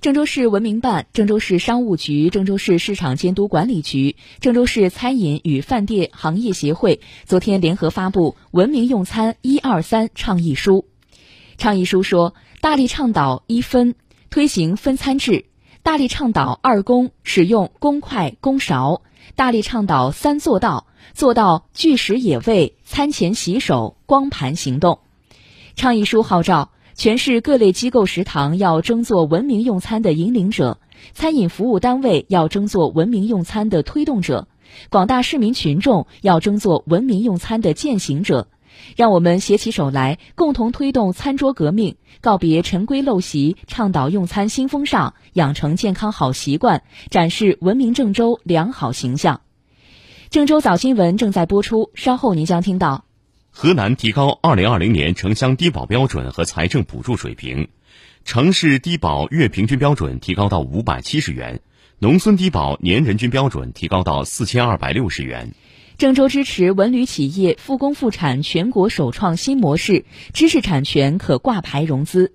郑州市文明办、郑州市商务局、郑州市市场监督管理局、郑州市餐饮与饭店行业协会昨天联合发布《文明用餐一二三倡议书》。倡议书说，大力倡导一分，推行分餐制；大力倡导二公，使用公筷公勺；大力倡导三做到，做到拒食野味、餐前洗手、光盘行动。倡议书号召。全市各类机构食堂要争做文明用餐的引领者，餐饮服务单位要争做文明用餐的推动者，广大市民群众要争做文明用餐的践行者。让我们携起手来，共同推动餐桌革命，告别陈规陋习，倡导用餐新风尚，养成健康好习惯，展示文明郑州良好形象。郑州早新闻正在播出，稍后您将听到。河南提高2020年城乡低保标准和财政补助水平，城市低保月平均标准提高到570元，农村低保年人均标准提高到4260元。郑州支持文旅企业复工复产全国首创新模式，知识产权可挂牌融资。